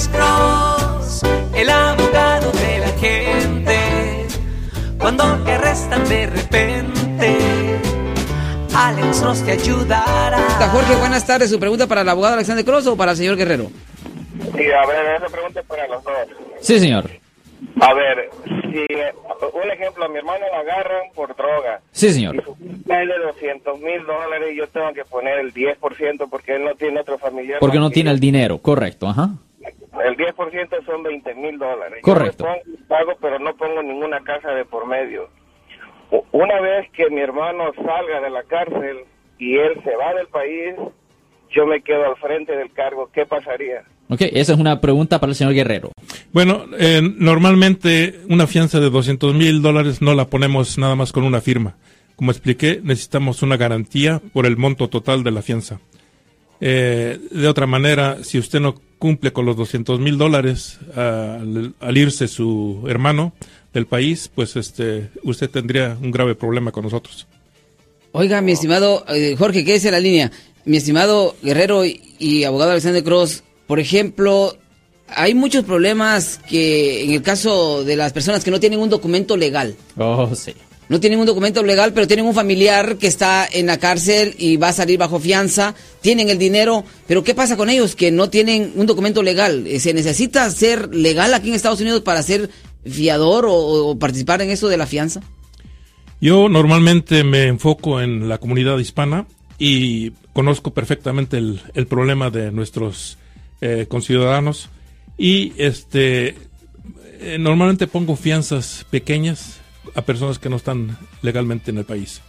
Alex Cross, el abogado de la gente. Cuando te arrestan de repente, Alex Cross te ayudará. Jorge, buenas tardes. ¿Su pregunta para el abogado Alexander Cross o para el señor Guerrero? Sí, a ver, esa pregunta es para los dos. Sí, señor. A ver, si, un ejemplo, a mi hermano lo agarran por droga. Sí, señor. Y su es de 200 mil dólares y yo tengo que poner el 10% porque él no tiene otro familiar. Porque no tiene yo. el dinero, correcto, ajá. El 10% son 20 mil dólares. Correcto. Yo pongo- pago, pero no pongo ninguna casa de por medio. Una vez que mi hermano salga de la cárcel y él se va del país, yo me quedo al frente del cargo. ¿Qué pasaría? Ok, esa es una pregunta para el señor Guerrero. Bueno, eh, normalmente una fianza de 200 mil dólares no la ponemos nada más con una firma. Como expliqué, necesitamos una garantía por el monto total de la fianza. Eh, de otra manera, si usted no cumple con los 200 mil dólares al, al irse su hermano del país, pues este, usted tendría un grave problema con nosotros. Oiga, mi estimado eh, Jorge, quédese en la línea. Mi estimado Guerrero y, y abogado Alexander Cross, por ejemplo, hay muchos problemas que en el caso de las personas que no tienen un documento legal. Oh, sí. No tienen un documento legal, pero tienen un familiar que está en la cárcel y va a salir bajo fianza. Tienen el dinero, pero ¿qué pasa con ellos que no tienen un documento legal? Eh, ¿Se necesita ser legal aquí en Estados Unidos para ser fiador o, participar en eso de la fianza? Yo normalmente me enfoco en la comunidad hispana y conozco perfectamente el, el problema de nuestros eh, conciudadanos y este eh, normalmente pongo fianzas pequeñas a personas que no están legalmente en el país.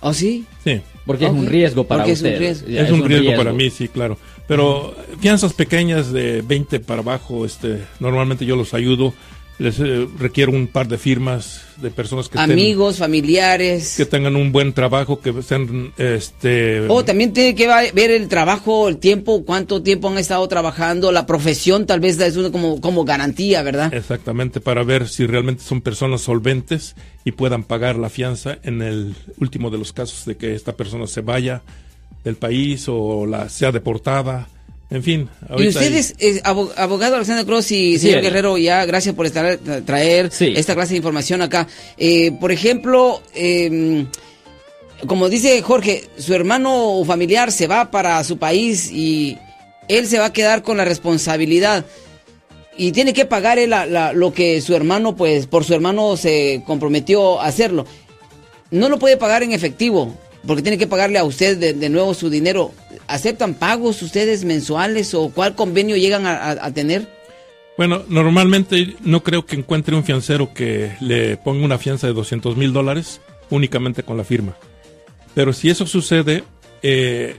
¿Oh, sí? Sí. Porque es un riesgo para Porque es un riesgo. Es, un, riesgo, para mí, sí, claro. Pero fianzas pequeñas de 20 para abajo, este, normalmente yo los ayudo. Les eh, requiero un par de firmas de personas que estén- Amigos, familiares. que tengan un buen trabajo, que estén, este, Oh, también tiene que ver el trabajo, el tiempo, cuánto tiempo han estado trabajando, la profesión tal vez es una como, como garantía, ¿verdad? exactamente para ver si realmente son personas solventes y puedan pagar la fianza en el último de los casos de que esta persona se vaya del país o la sea deportada. En fin, Y ahorita hay- ustedes, eh, abo- abogado Alexander Cross y señor. Guerrero, ya gracias por estar, tra- traer Sí. esta clase de información acá. Eh, por ejemplo, eh, como dice Jorge, su hermano o familiar se va para su país y él se va a quedar con la responsabilidad y tiene que pagar él la- la- lo que su hermano, pues por su hermano se comprometió a hacerlo. No lo puede pagar en efectivo porque tiene que pagarle a usted de, de nuevo su dinero. ¿Aceptan pagos ustedes mensuales o cuál convenio llegan a, tener? Bueno, normalmente no creo que encuentre un fiancero que le ponga una fianza de 200 mil dólares únicamente con la firma. Pero si eso sucede, eh,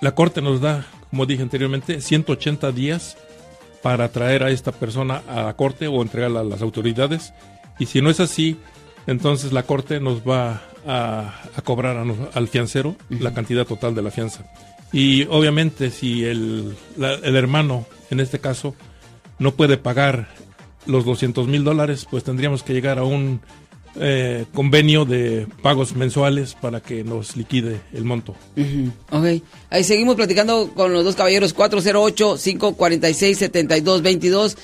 la Corte nos da, como dije anteriormente, 180 días para traer a esta persona a la Corte o entregarla a las autoridades. Y si no es así, entonces la Corte nos va a, a cobrar a al fiancero la cantidad total de la fianza. Y obviamente si el, la- el hermano, en este caso, no puede pagar los 200 mil dólares, pues tendríamos que llegar a un eh, convenio de pagos mensuales para que nos liquide el monto. Ujú, Ok. Ahí seguimos platicando con los dos caballeros 408-546-7222.